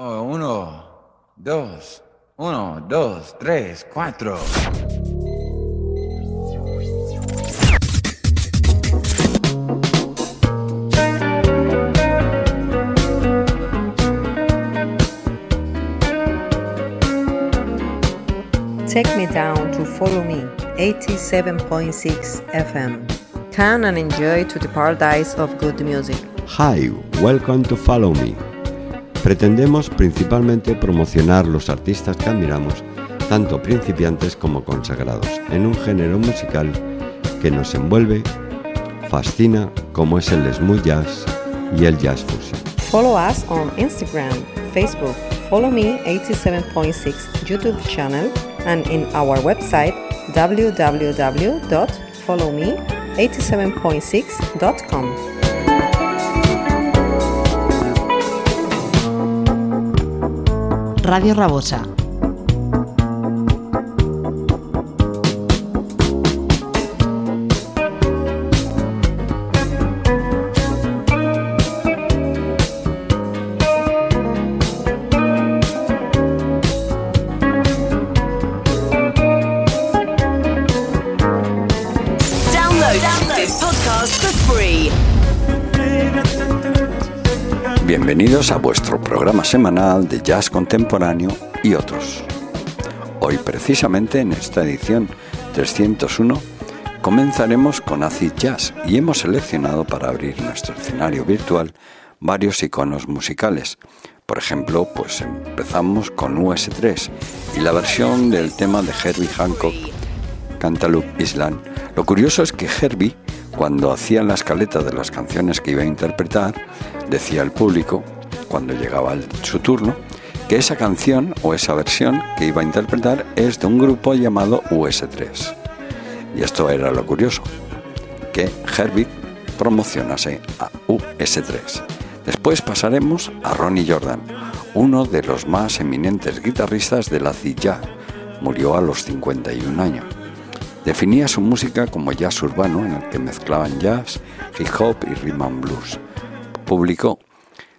Oh, uno, dos, uno, dos, tres, cuatro. Take me down to follow me, 87.6 FM. Come and enjoy to the paradise of good music. Hi, welcome to Follow Me. Pretendemos principalmente promocionar los artistas que admiramos, tanto principiantes como consagrados, en un género musical que nos envuelve, fascina, como es el smooth jazz y el jazz fusion. Follow us on Instagram, Facebook, Follow Me 87.6 YouTube channel and in our website www.followme87.6.com. Radio Rabosa. Bienvenidos a vuestro programa semanal de jazz contemporáneo y otros. Hoy precisamente en esta edición 301 comenzaremos con acid jazz y hemos seleccionado para abrir nuestro escenario virtual varios iconos musicales. Por ejemplo, pues empezamos con US3 y la versión del tema de Herbie Hancock, Cantaloupe Island. Lo curioso es que Herbie, cuando hacía la escaleta de las canciones que iba a interpretar, decía al público, cuando llegaba su turno, que esa canción o esa versión que iba a interpretar es de un grupo llamado US3. Y esto era lo curioso, que Herbie promocionase a US3. Después pasaremos a Ronnie Jordan, uno de los más eminentes guitarristas de la jazz. Murió a los 51 años. Definía su música como jazz urbano en el que mezclaban jazz, hip hop y rhythm and blues. Publicó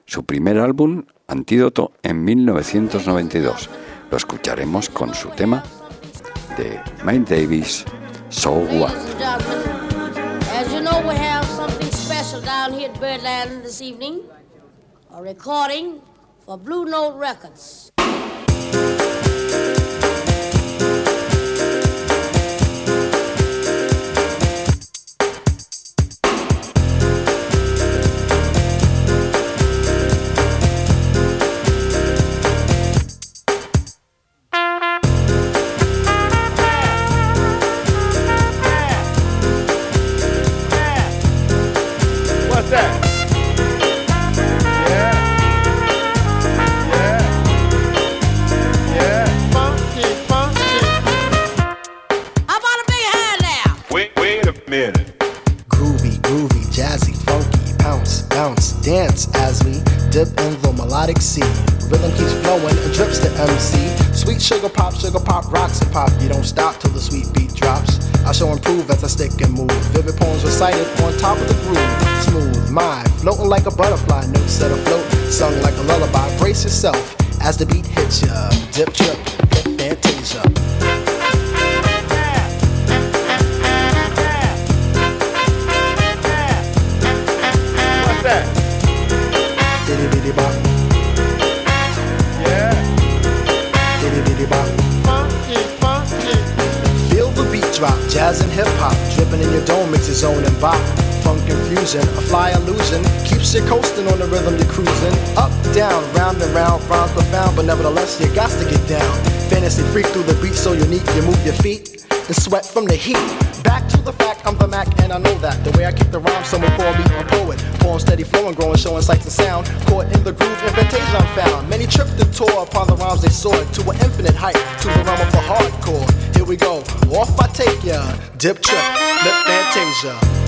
su primer álbum, Antídoto, en 1992. Lo escucharemos con su tema de Mike Davis, So What. As you know, we have something special down here at Birdland this evening. A recording for Blue Note Records. yourself as the beat hits ya. Dip, trip, hit fantasia. drop. Jazz and hip hop, dripping in your dome, it's your zone and bop. Funk a fly illusion, keeps you coasting on the rhythm you're cruising. Up, down, round and round, rhymes profound, but nevertheless you got to get down. Fantasy freak through the beat so unique, you move your feet and sweat from the heat. Back to the fact, I'm the Mac and I know that. The way I kick the rhyme, someone call me a poet. Poem steady flowing, growing, showing sights and sound. Caught in the groove, invitation I'm found. Many tripped and tore upon the rhymes they soared to an infinite height, to the realm of the hardcore. Here we go, off I take ya. Dip trip, lip fantasia.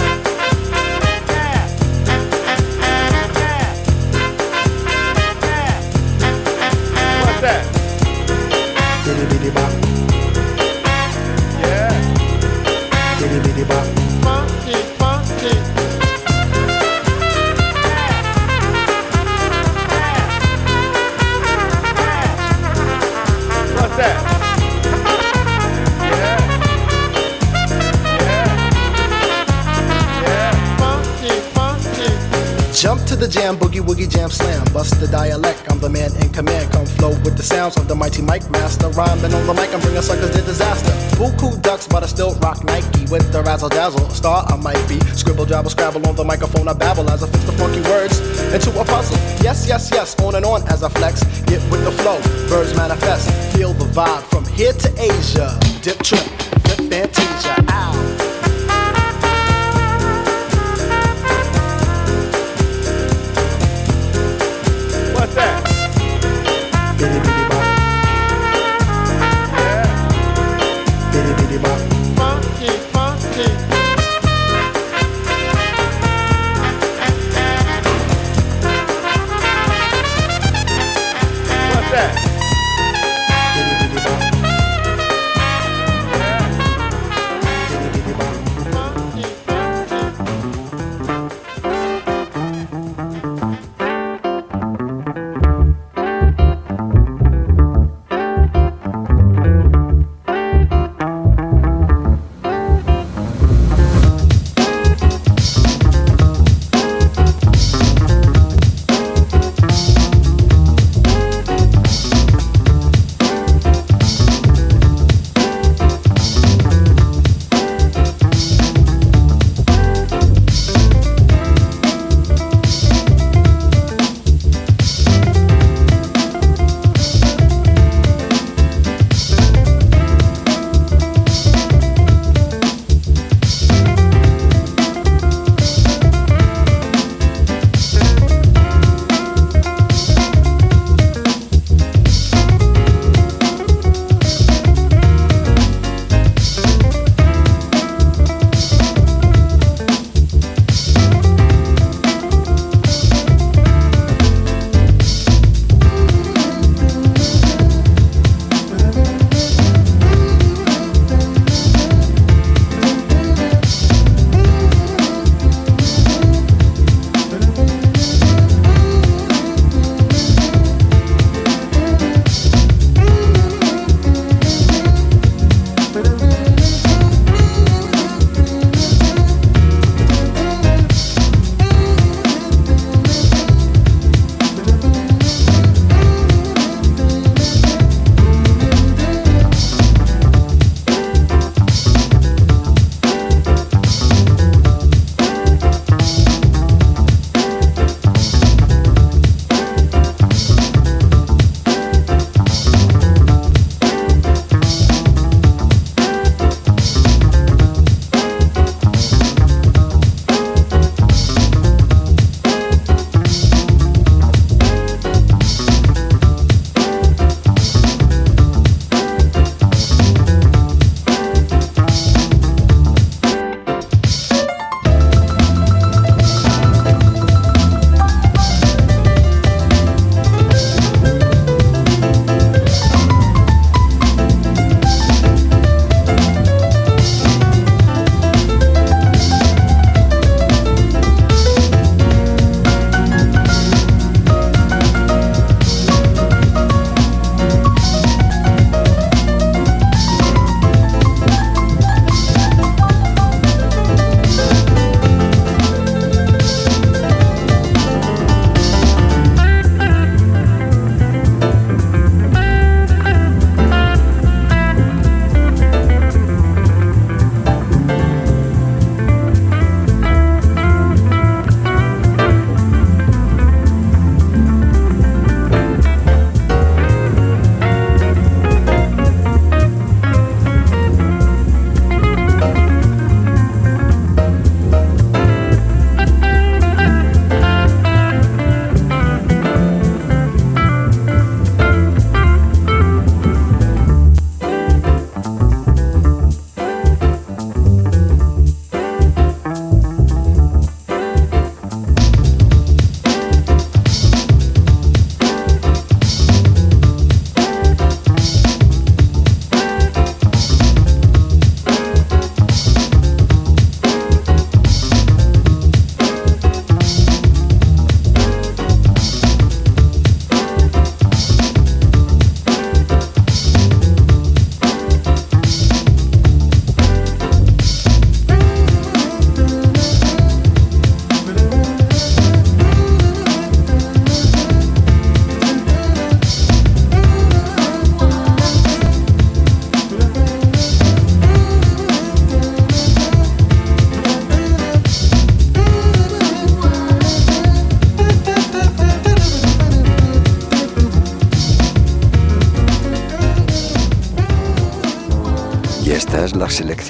Jam, boogie woogie jam slam. Bust the dialect, I'm the man in command. Come flow with the sounds of the mighty Mike Master. Rhyming on the mic, I'm bringing suckers to disaster. Buku ducks, but I still rock Nike with the razzle dazzle. Star I might be. Scribble, jabble, scrabble on the microphone. I babble as I fix the funky words into a puzzle. Yes, yes, yes, on and on as I flex. Get with the flow, birds manifest. Feel the vibe from here to Asia. Dip trip, flip fantasia.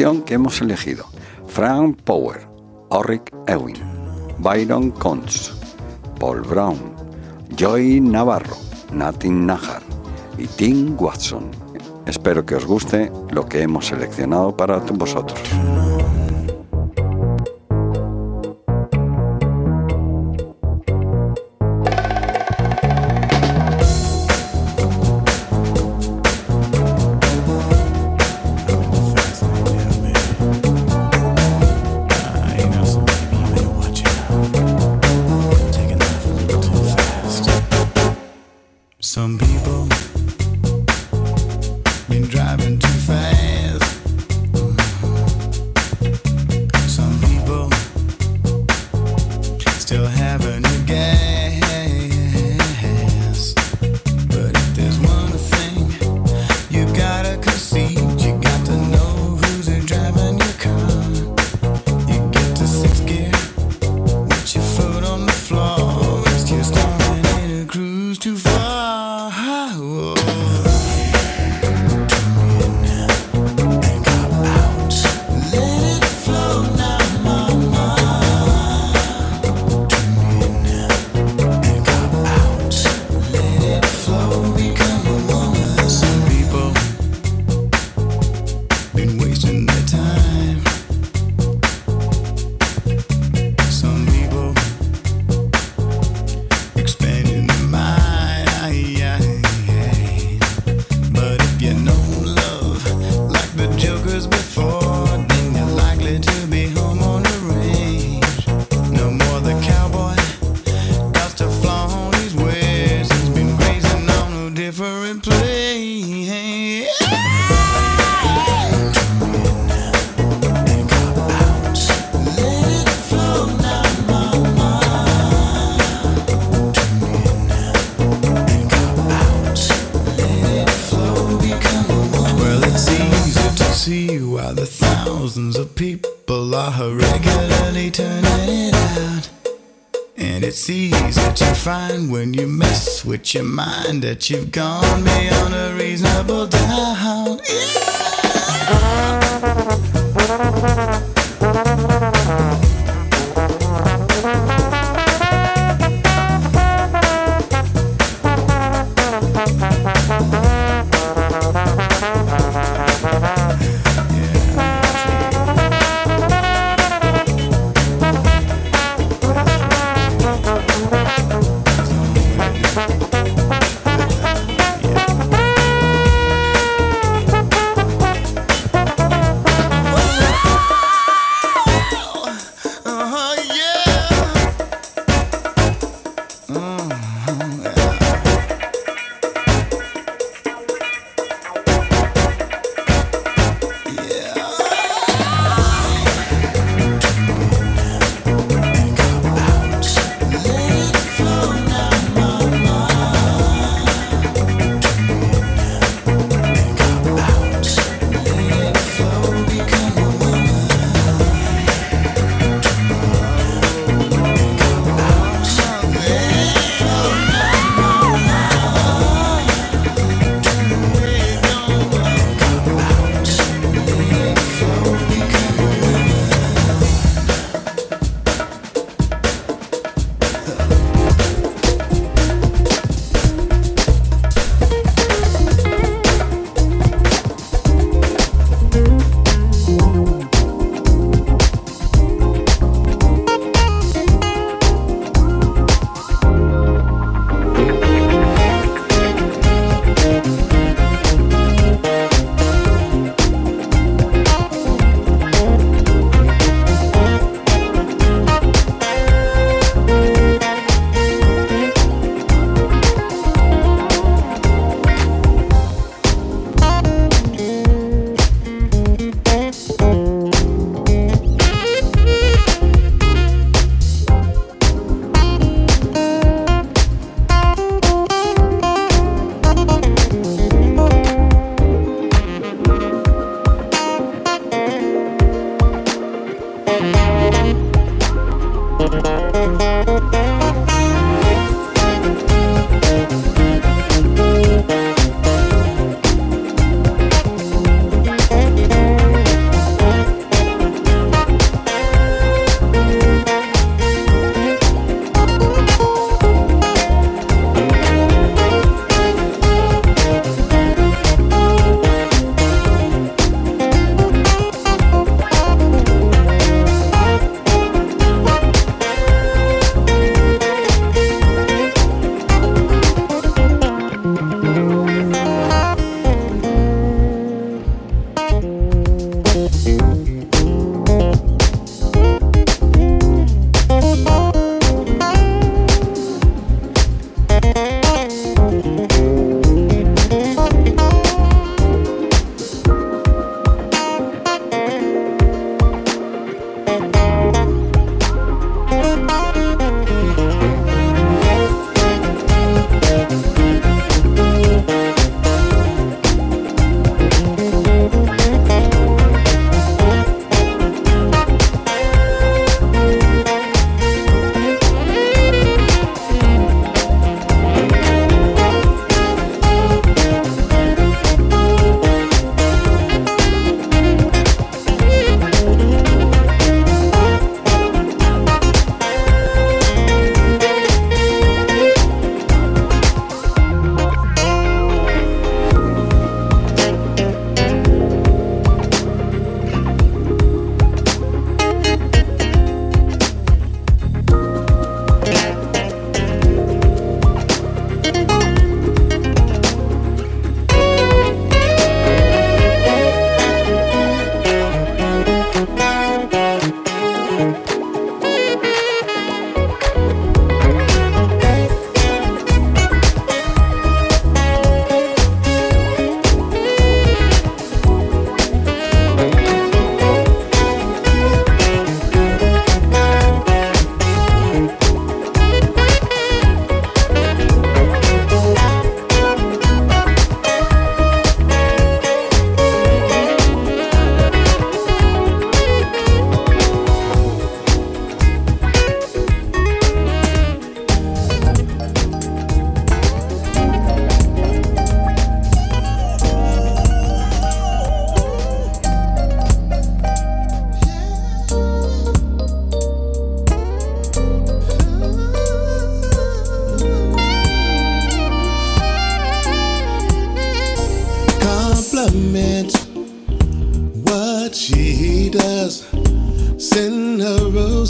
que hemos elegido. Frank Power, Orrick Ewing, Byron Contz, Paul Brown, Joy Navarro, Natin Nahar y Tim Watson. Espero que os guste lo que hemos seleccionado para vosotros. your mind that you've gone beyond a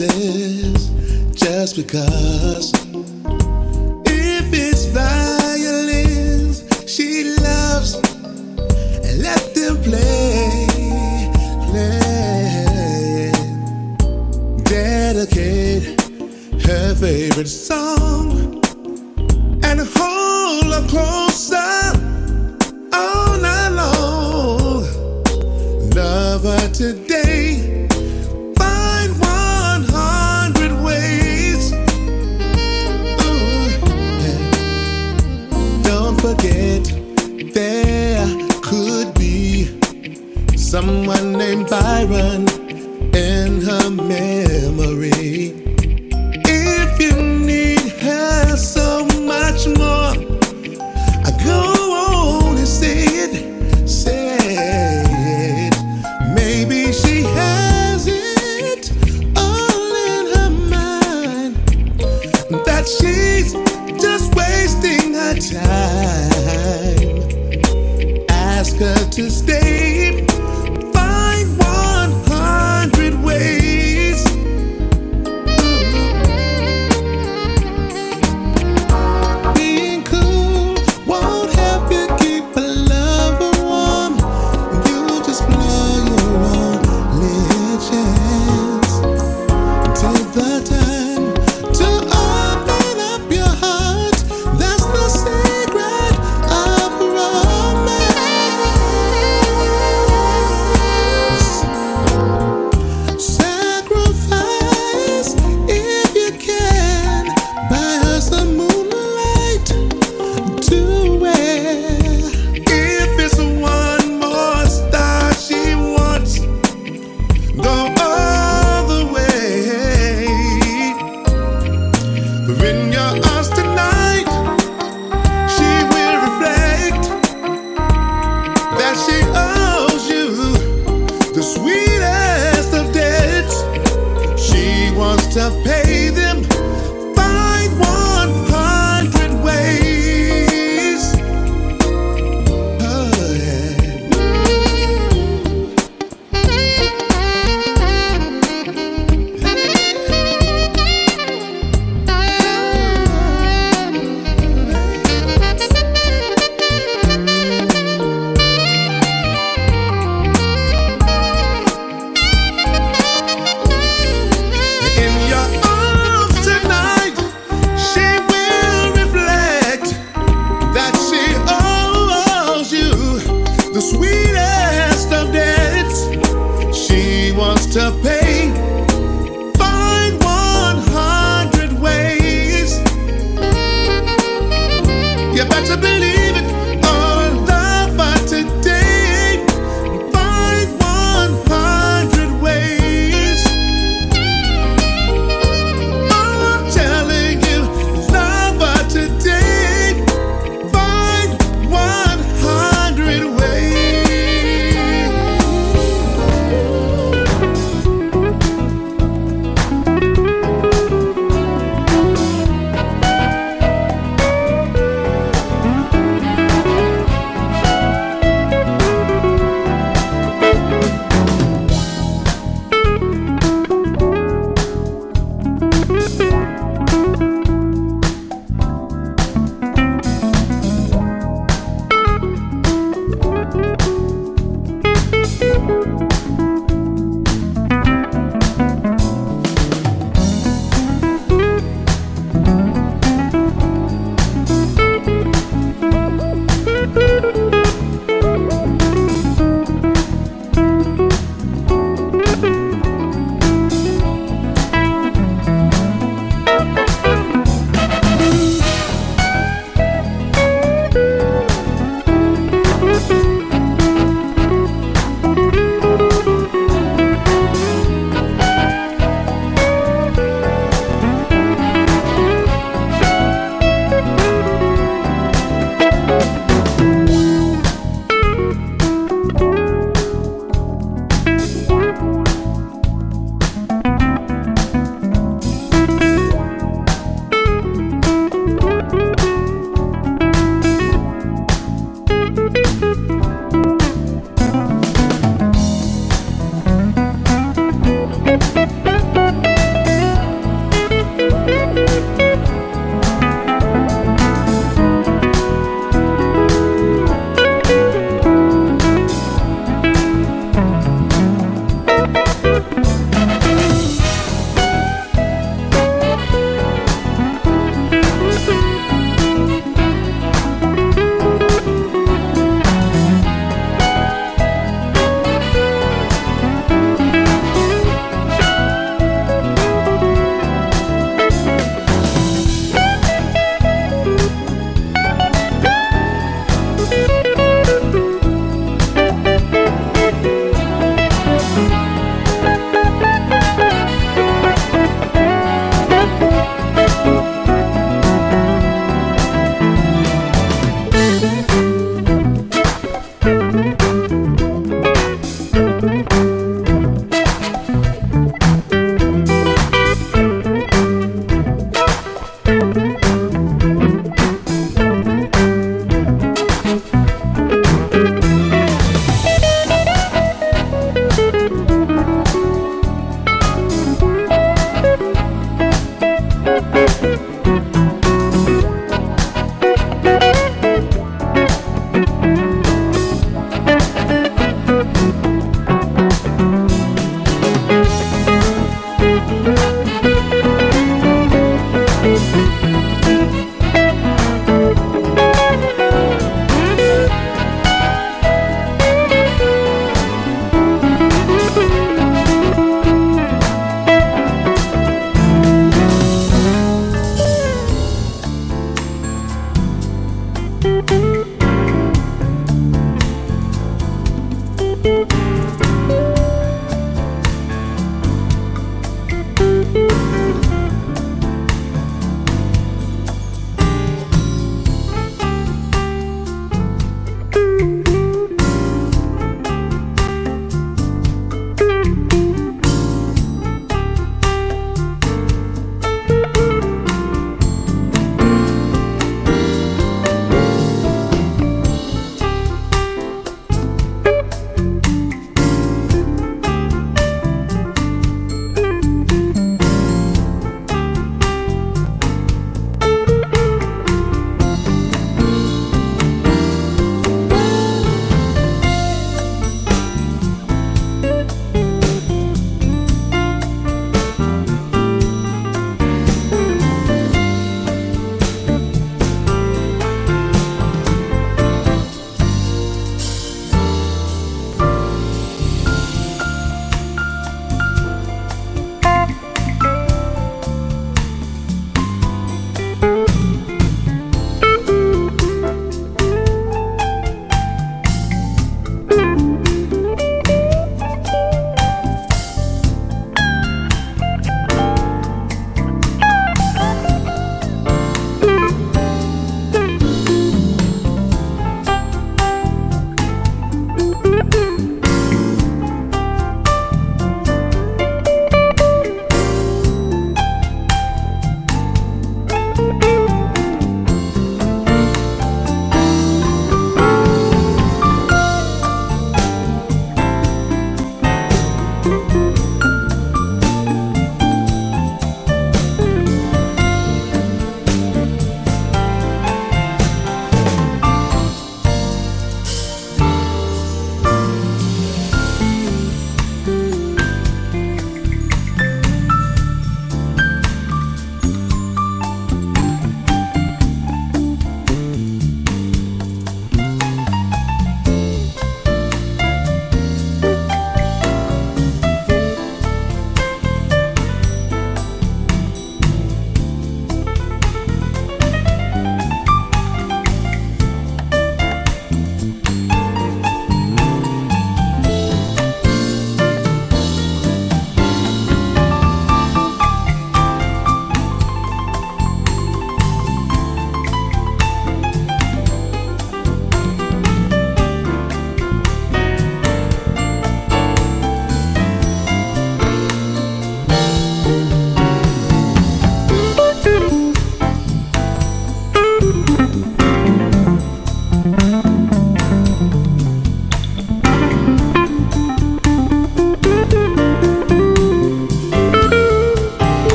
roses just because.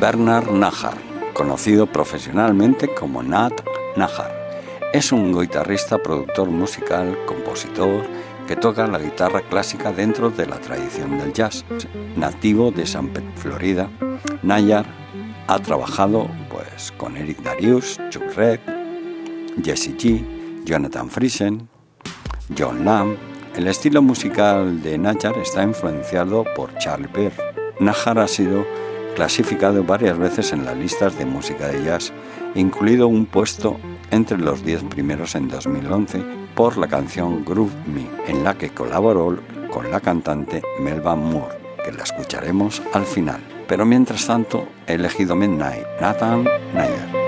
Bernard Najar, conocido profesionalmente como Nat Najar. Es un guitarrista, productor musical, compositor que toca la guitarra clásica dentro de la tradición del jazz. Nativo de San Pedro, Florida, Nayar ha trabajado pues, con Eric Darius, Chuck Reed, Jesse G, Jonathan Friesen, John Lamb. El estilo musical de Nayar está influenciado por Charlie Pear. Najar ha sido clasificado varias veces en las listas de música de jazz, incluido un puesto entre los 10 primeros en 2011 por la canción Groove Me, en la que colaboró con la cantante Melba Moore, que la escucharemos al final. Pero mientras tanto, he elegido Midnight, Nathan Nayer.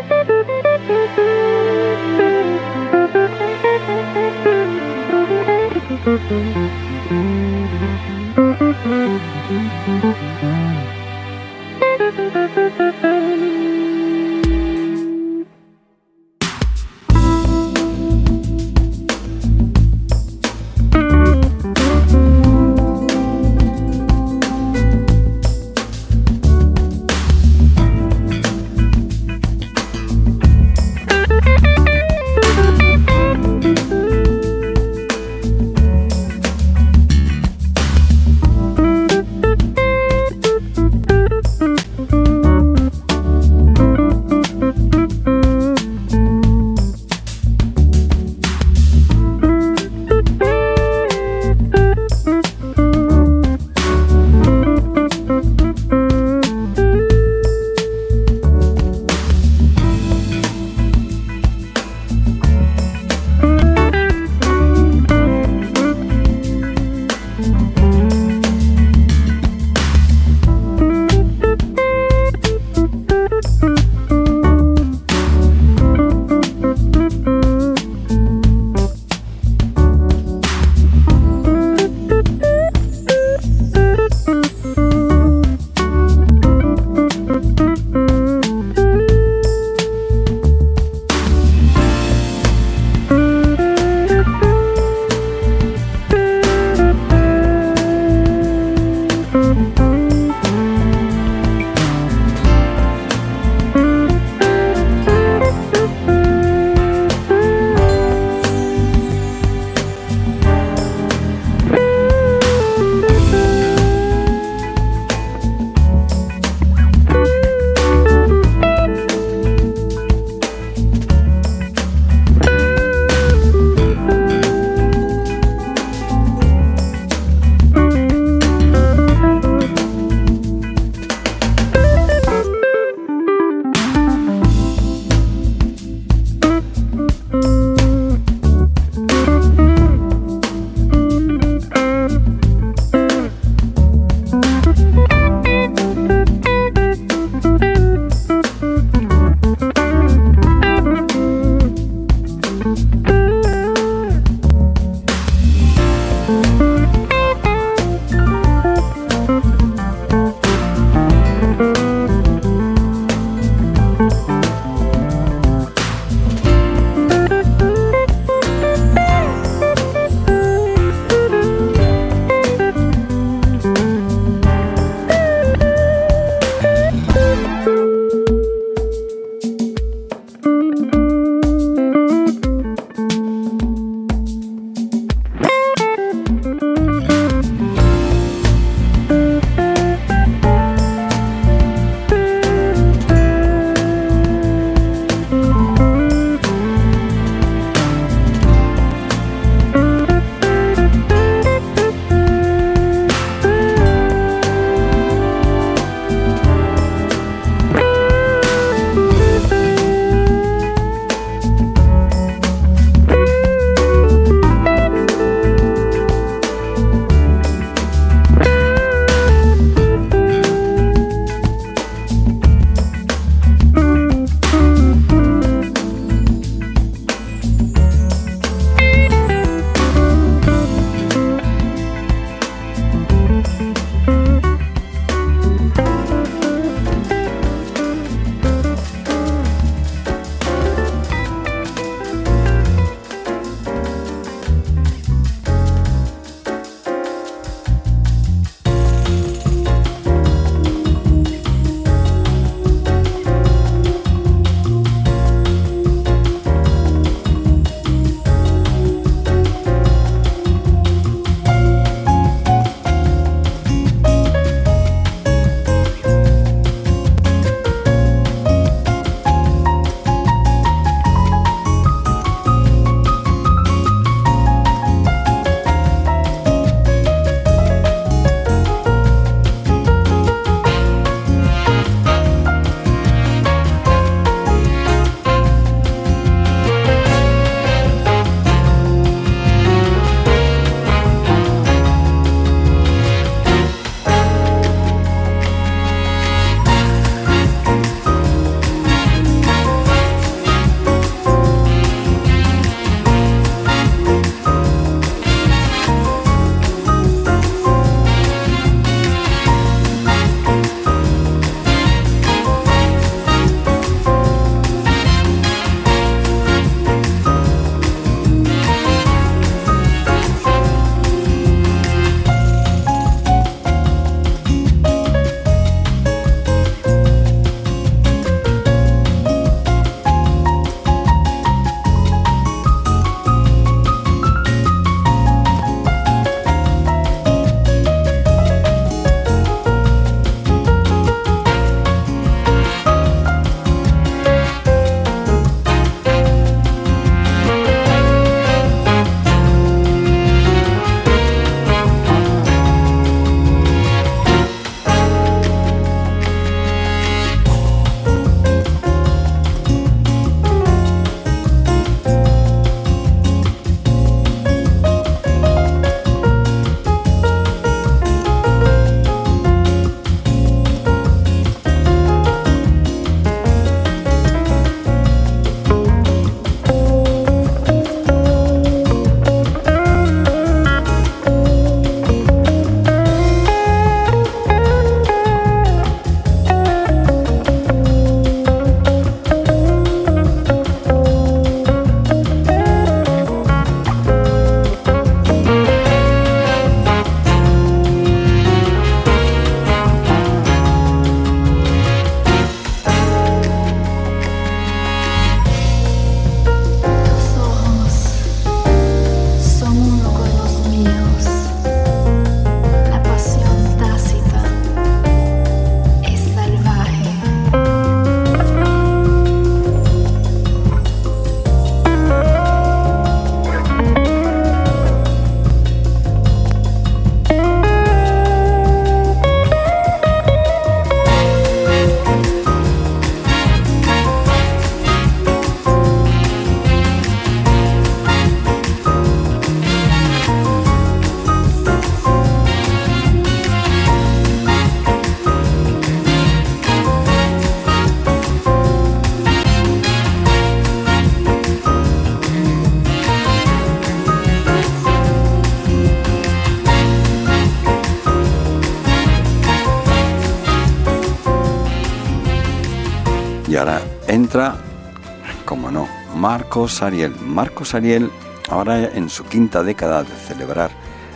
Marcos Ariel. Marcos Ariel, ahora en su quinta década de celebrar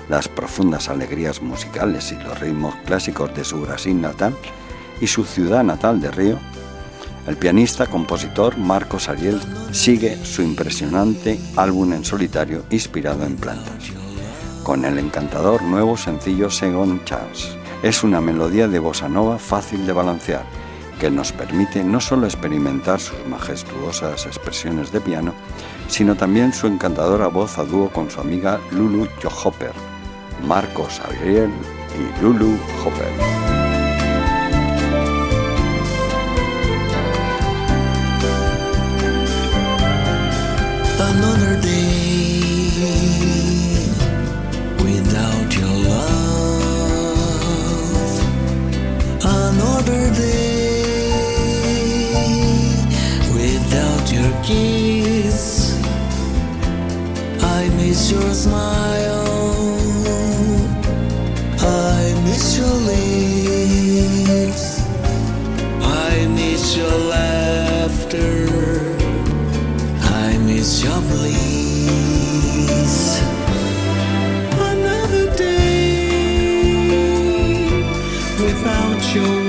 las profundas alegrías musicales y los ritmos clásicos de su Brasil natal y su ciudad natal de Río, el pianista compositor Marcos Ariel sigue su impresionante álbum en solitario inspirado en plantas, con el encantador nuevo sencillo Second Chance. Es una melodía de bossa nova fácil de balancear, que nos permite no solo experimentar sus majestuosas expresiones de piano, sino también su encantadora voz a dúo con su amiga Lulu Johopper, Marcos Ariel y Lulu Hopper. Your bliss. Another day without your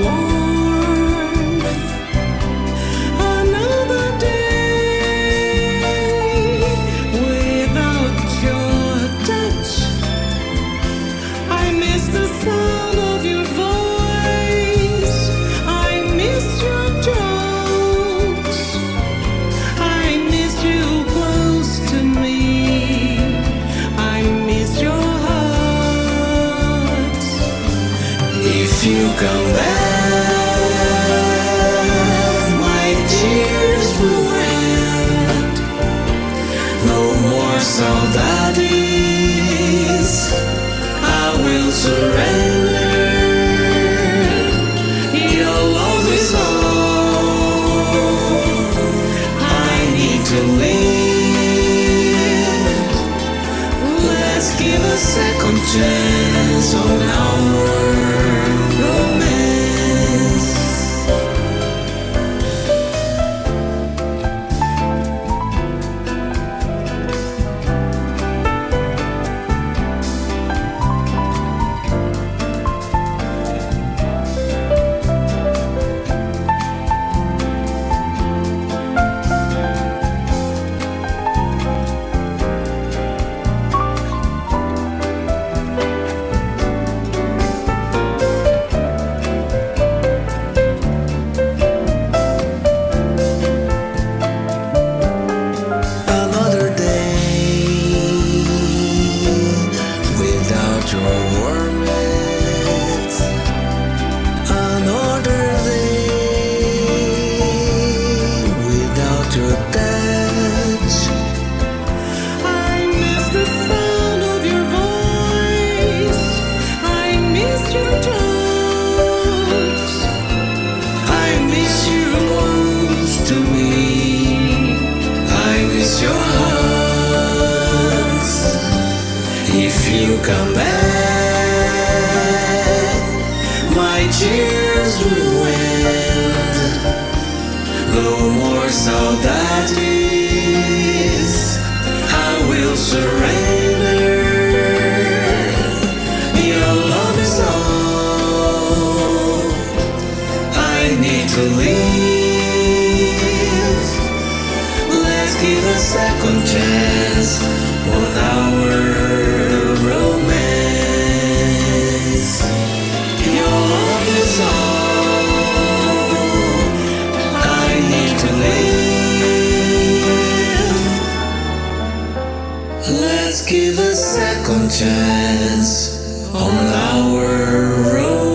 Let's give a second chance on our romance.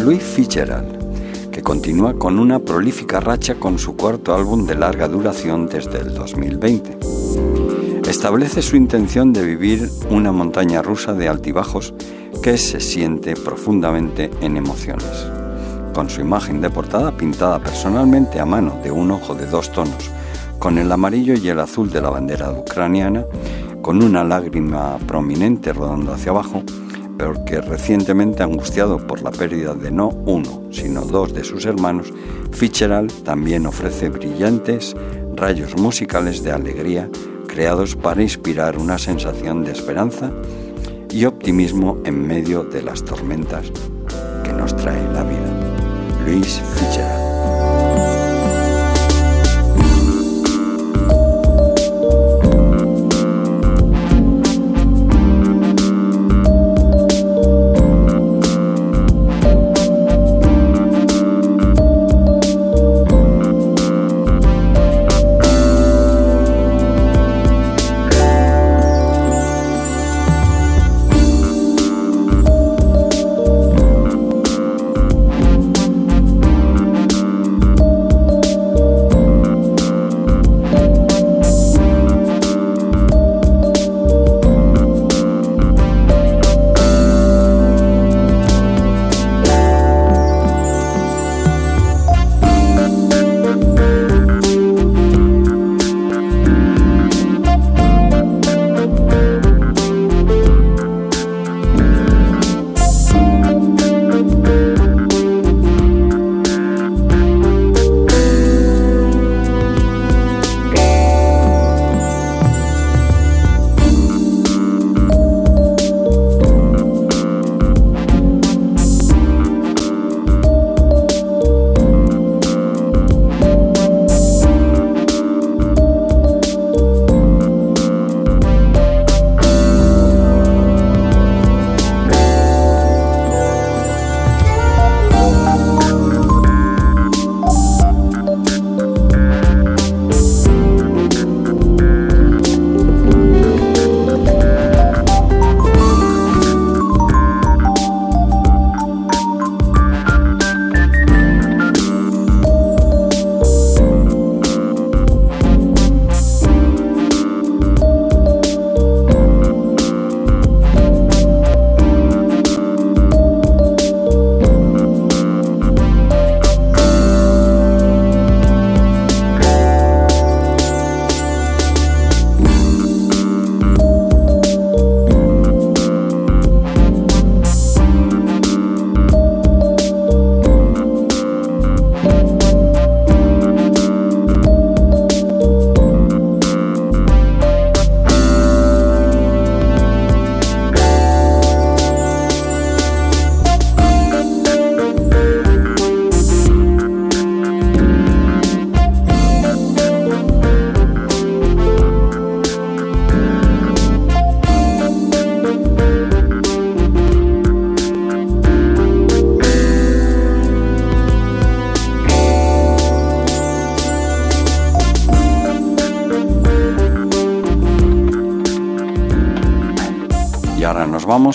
Louis Fitzgerald, que continúa con una prolífica racha con su cuarto álbum de larga duración desde el 2020. Establece su intención de vivir una montaña rusa de altibajos que se siente profundamente en emociones. Con su imagen de portada pintada personalmente a mano de un ojo de dos tonos, con el amarillo y el azul de la bandera ucraniana, con una lágrima prominente rodando hacia abajo, pero que recientemente angustiado por la pérdida de no uno, sino dos de sus hermanos, Fitzgerald también ofrece brillantes rayos musicales de alegría creados para inspirar una sensación de esperanza y optimismo en medio de las tormentas que nos trae la vida. Luis Fitzgerald.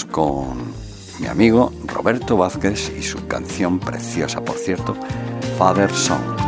Con mi amigo Roberto Vázquez y su canción preciosa, por cierto, Father Song.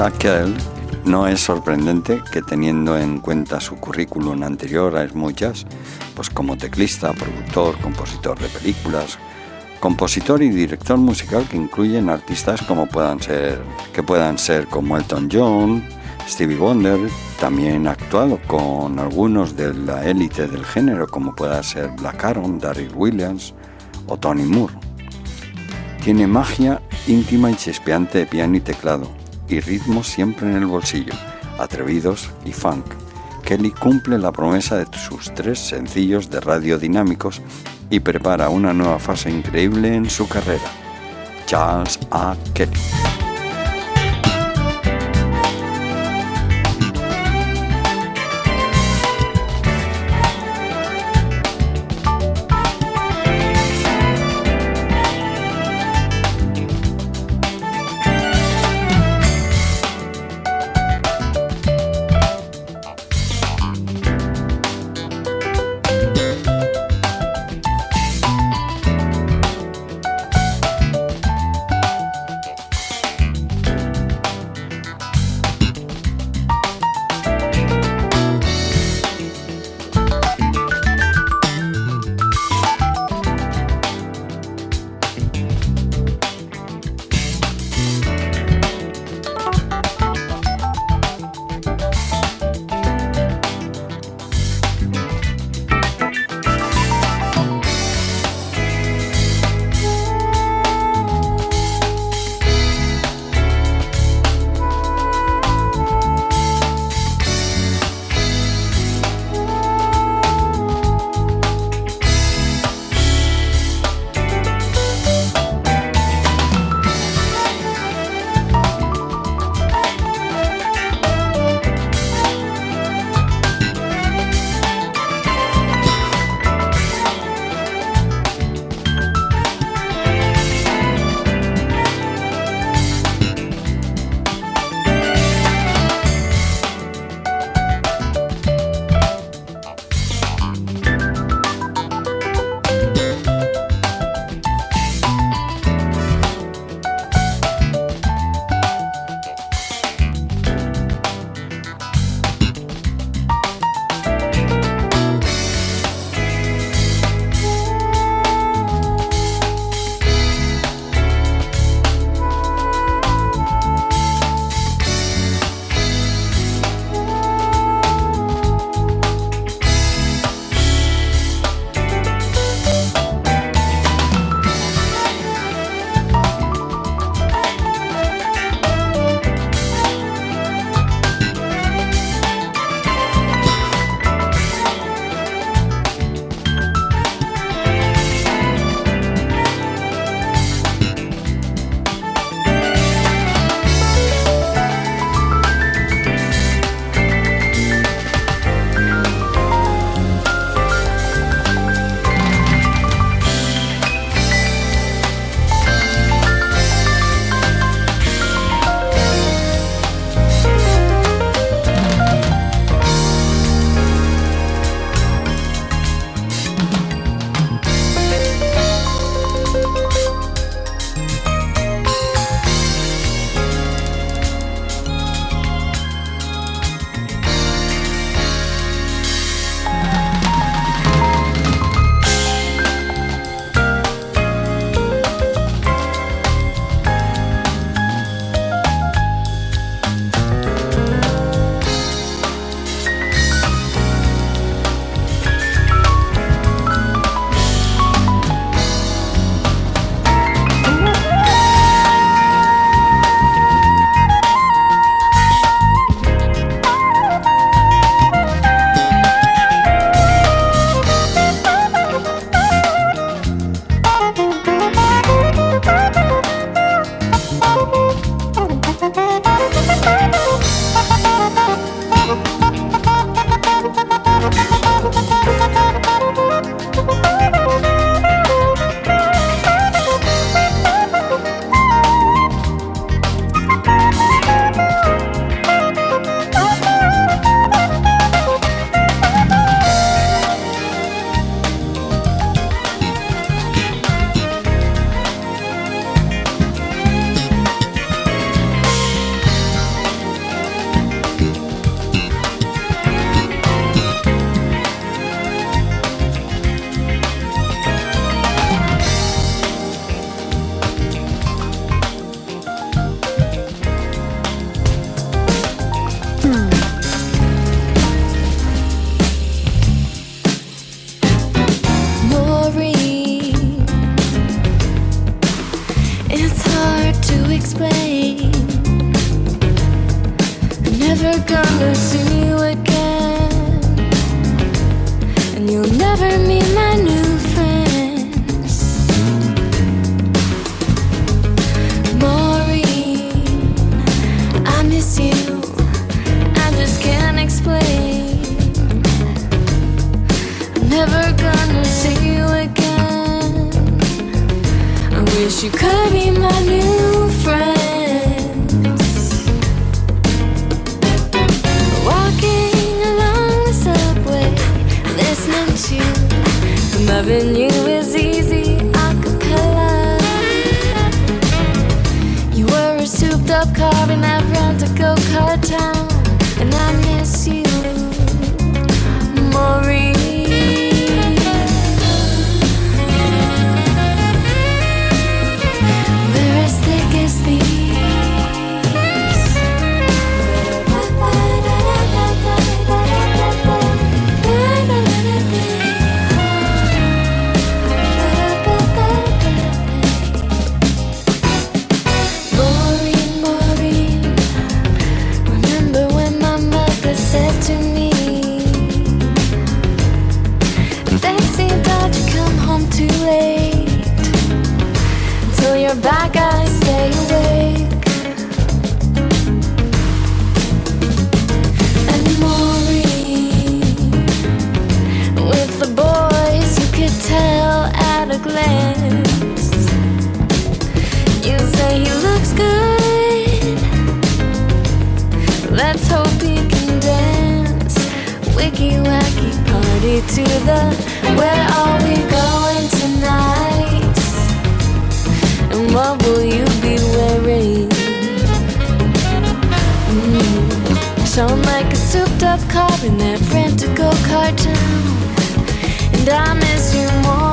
Akel no es sorprendente que teniendo en cuenta su currículum anterior a Smooth Jazz, pues como teclista, productor, compositor de películas, compositor y director musical que incluyen artistas como puedan ser, que puedan ser como Elton John, Stevie Wonder, también ha actuado con algunos de la élite del género como pueda ser Black Aaron, Darryl Williams o Tony Moore. Tiene magia íntima y chispeante de piano y teclado, y ritmos siempre en el bolsillo, atrevidos y funk. Kelly cumple la promesa de sus tres sencillos de radio dinámicos y prepara una nueva fase increíble en su carrera. Charles A. Kelly. your back, I stay awake. And Maury, with the boys, you could tell at a glance. You say he looks good. Let's hope he can dance. Wiki wacky party to the where are we going? Shown like a souped up car in that rent-a-go cartoon. And I miss you more.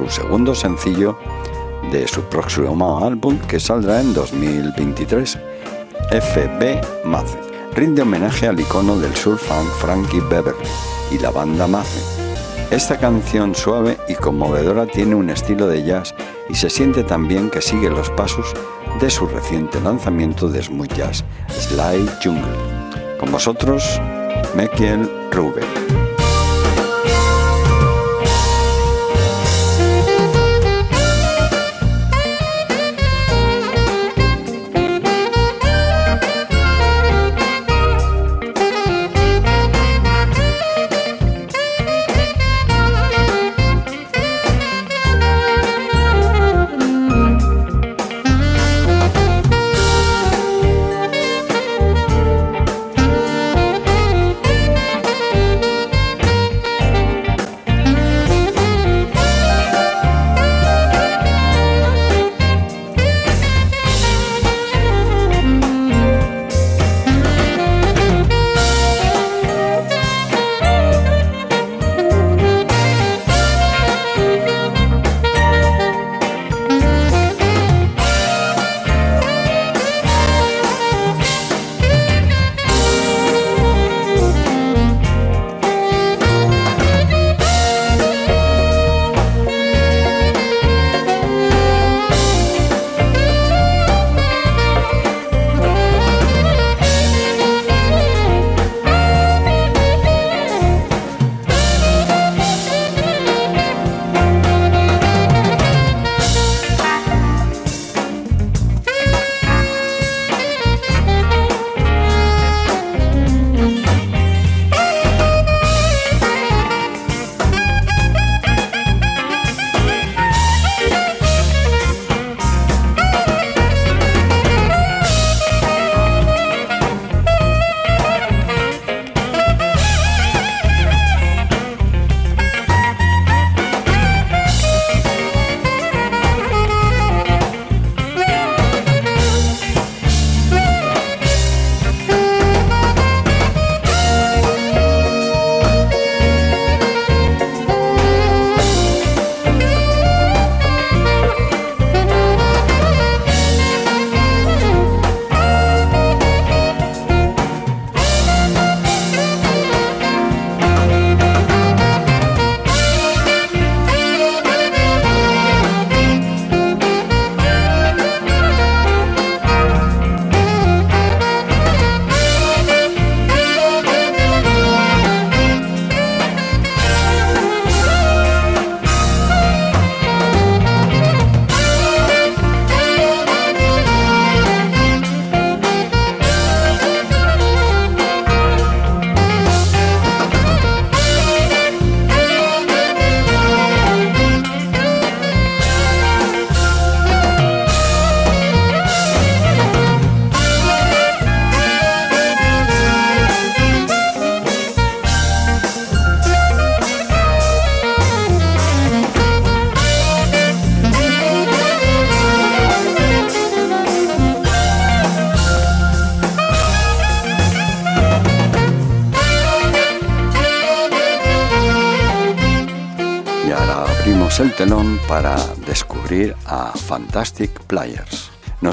Su segundo sencillo de su próximo álbum que saldrá en 2023, FB Mace. Rinde homenaje al icono del surfan Frankie Beverly y la banda Mace. Esta canción suave y conmovedora tiene un estilo de jazz y se siente también que sigue los pasos de su reciente lanzamiento de smooth jazz, Sly Jungle. Con vosotros, Michael Rubin.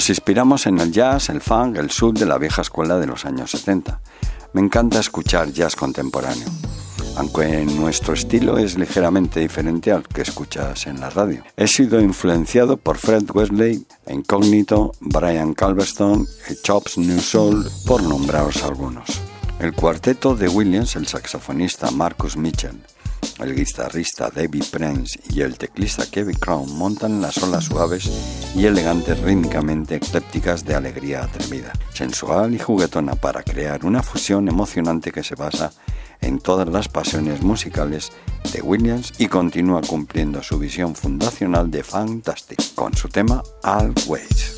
Nos inspiramos en el jazz, el funk, el soul de la vieja escuela de los años 70. Me encanta escuchar jazz contemporáneo, aunque nuestro estilo es ligeramente diferente al que escuchas en la radio. He sido influenciado por Fred Wesley, Incognito, Brian Calverstone y Chops New Soul, por nombraros algunos. El cuarteto de Williams, el saxofonista Marcus Mitchell, el guitarrista David Prince y el teclista Kevin Crown montan las olas suaves y elegantes rítmicamente eclépticas de alegría atrevida, sensual y juguetona para crear una fusión emocionante que se basa en todas las pasiones musicales de Williams y continúa cumpliendo su visión fundacional de Fantastic con su tema Always.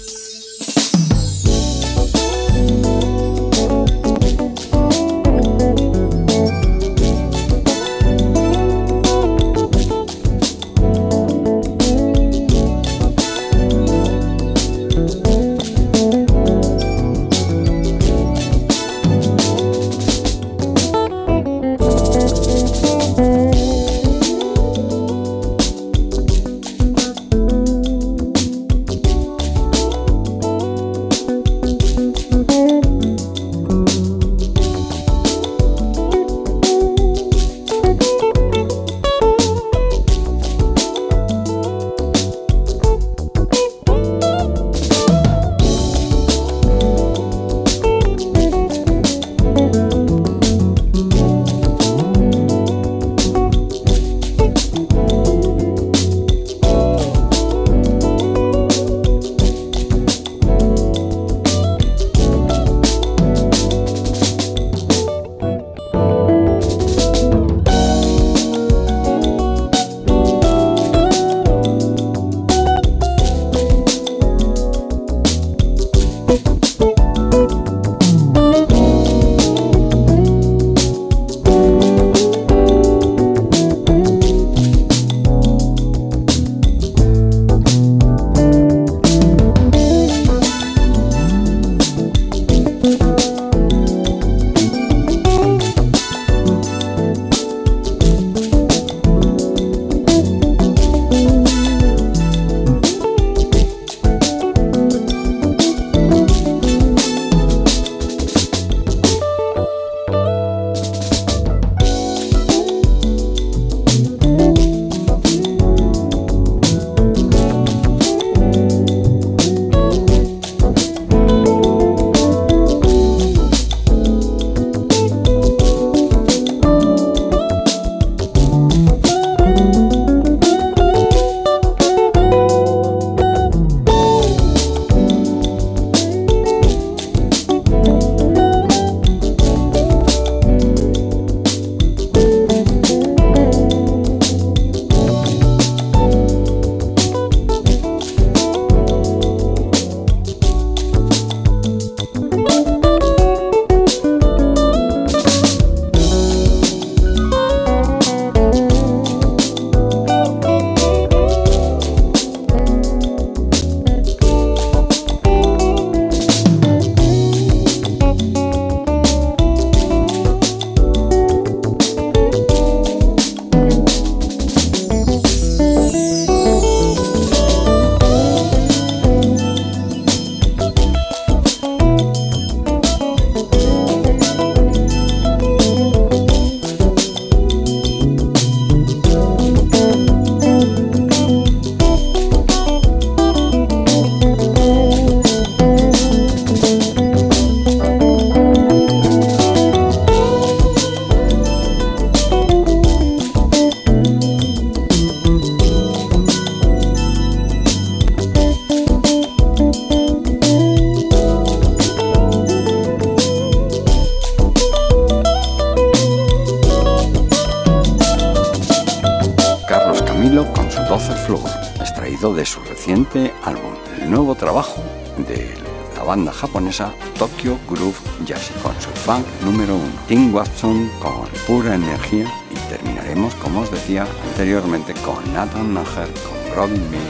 Su funk número uno, Tim Watson con pura energía y terminaremos, como os decía anteriormente, con Nathan Nager, con Robin Mill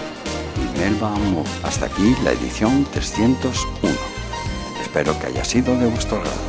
y Melba Moore. Hasta aquí la edición 301. Espero que haya sido de vuestro agrado.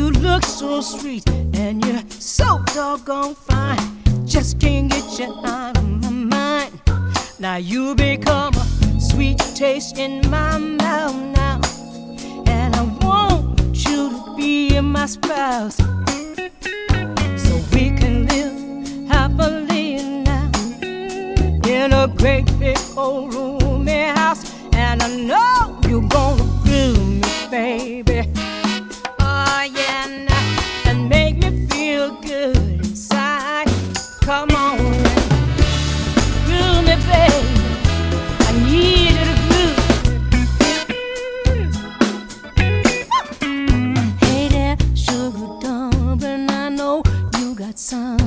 You look so sweet and you're so doggone fine. Just can't get you out of my mind. Now you become a sweet taste in my mouth now. And I want you to be my spouse. So we can live happily now in a great big old roomy house. And I know you're gonna do me, baby. And make me feel good inside. Come on, do me, baby. I need you to groove. Hey there, sugar. I know you got something